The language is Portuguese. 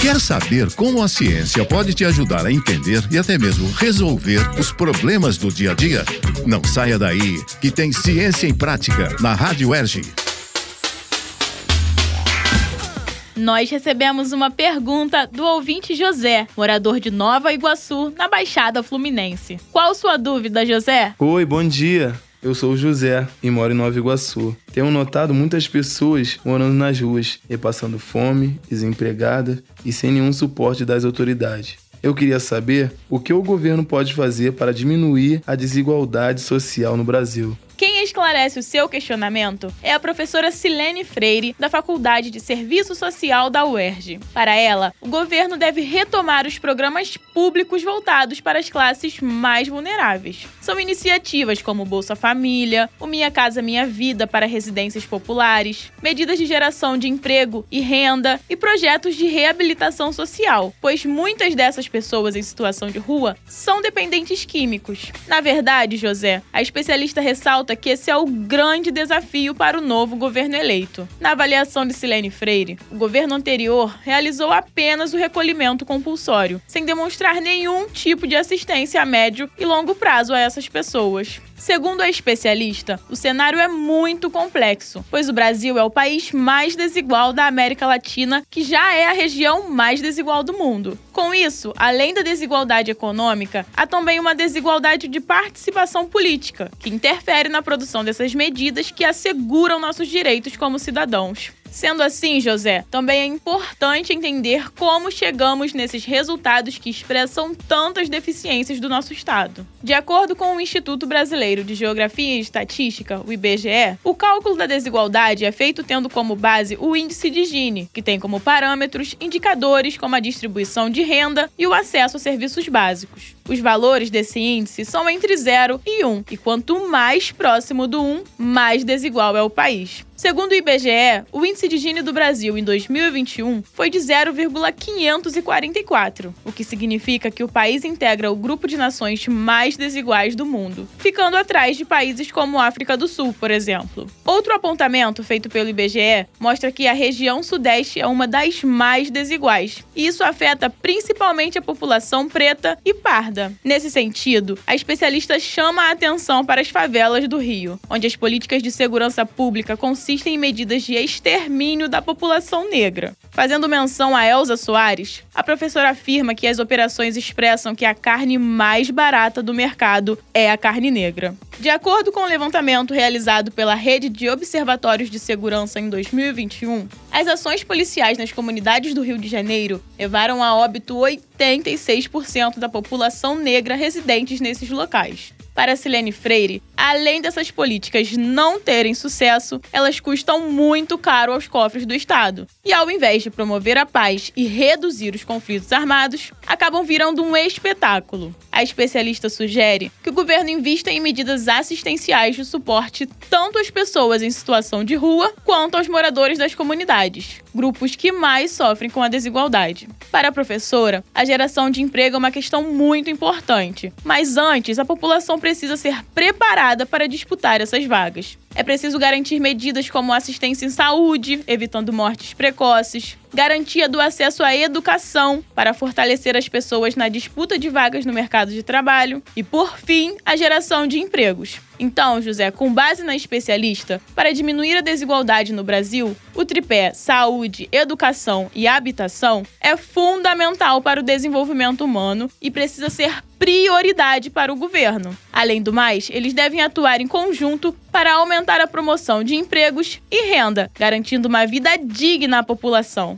Quer saber como a ciência pode te ajudar a entender e até mesmo resolver os problemas do dia a dia? Não saia daí, que tem Ciência em Prática na Rádio Erge. Nós recebemos uma pergunta do ouvinte José, morador de Nova Iguaçu, na Baixada Fluminense. Qual sua dúvida, José? Oi, bom dia. Eu sou o José e moro em Nova Iguaçu. Tenho notado muitas pessoas morando nas ruas e passando fome, desempregadas e sem nenhum suporte das autoridades. Eu queria saber o que o governo pode fazer para diminuir a desigualdade social no Brasil. Esclarece o seu questionamento é a professora Silene Freire, da Faculdade de Serviço Social da UERJ. Para ela, o governo deve retomar os programas públicos voltados para as classes mais vulneráveis. São iniciativas como Bolsa Família, o Minha Casa Minha Vida para residências populares, medidas de geração de emprego e renda e projetos de reabilitação social, pois muitas dessas pessoas em situação de rua são dependentes químicos. Na verdade, José, a especialista ressalta que esse é o grande desafio para o novo governo eleito. Na avaliação de Silene Freire, o governo anterior realizou apenas o recolhimento compulsório, sem demonstrar nenhum tipo de assistência a médio e longo prazo a essas pessoas. Segundo a especialista, o cenário é muito complexo, pois o Brasil é o país mais desigual da América Latina, que já é a região mais desigual do mundo. Com isso, além da desigualdade econômica, há também uma desigualdade de participação política, que interfere na produção dessas medidas que asseguram nossos direitos como cidadãos. Sendo assim, José, também é importante entender como chegamos nesses resultados que expressam tantas deficiências do nosso Estado. De acordo com o Instituto Brasileiro de Geografia e Estatística, o IBGE, o cálculo da desigualdade é feito tendo como base o índice de Gini, que tem como parâmetros indicadores como a distribuição de renda e o acesso a serviços básicos. Os valores desse índice são entre 0 e 1, e quanto mais próximo do 1, mais desigual é o país. Segundo o IBGE, o índice de Gini do Brasil em 2021 foi de 0,544, o que significa que o país integra o grupo de nações mais desiguais do mundo, ficando atrás de países como África do Sul, por exemplo. Outro apontamento feito pelo IBGE mostra que a região Sudeste é uma das mais desiguais, e isso afeta principalmente a população preta e parda. Nesse sentido, a especialista chama a atenção para as favelas do Rio, onde as políticas de segurança pública consistem em medidas de extermínio da população negra. Fazendo menção a Elza Soares, a professora afirma que as operações expressam que a carne mais barata do mercado é a carne negra. De acordo com o levantamento realizado pela Rede de Observatórios de Segurança em 2021, as ações policiais nas comunidades do Rio de Janeiro levaram a óbito 86% da população negra residentes nesses locais. Para Silene Freire, além dessas políticas não terem sucesso, elas custam muito caro aos cofres do Estado. E ao invés de promover a paz e reduzir os conflitos armados, acabam virando um espetáculo. A especialista sugere que o governo invista em medidas assistenciais de suporte tanto às pessoas em situação de rua quanto aos moradores das comunidades, grupos que mais sofrem com a desigualdade. Para a professora, a geração de emprego é uma questão muito importante, mas antes a população precisa ser preparada para disputar essas vagas. É preciso garantir medidas como assistência em saúde, evitando mortes precoces, garantia do acesso à educação para fortalecer as pessoas na disputa de vagas no mercado de trabalho e, por fim, a geração de empregos. Então, José, com base na especialista, para diminuir a desigualdade no Brasil, o tripé saúde, educação e habitação é fundamental para o desenvolvimento humano e precisa ser prioridade para o governo. Além do mais, eles devem atuar em conjunto para aumentar a promoção de empregos e renda, garantindo uma vida digna à população.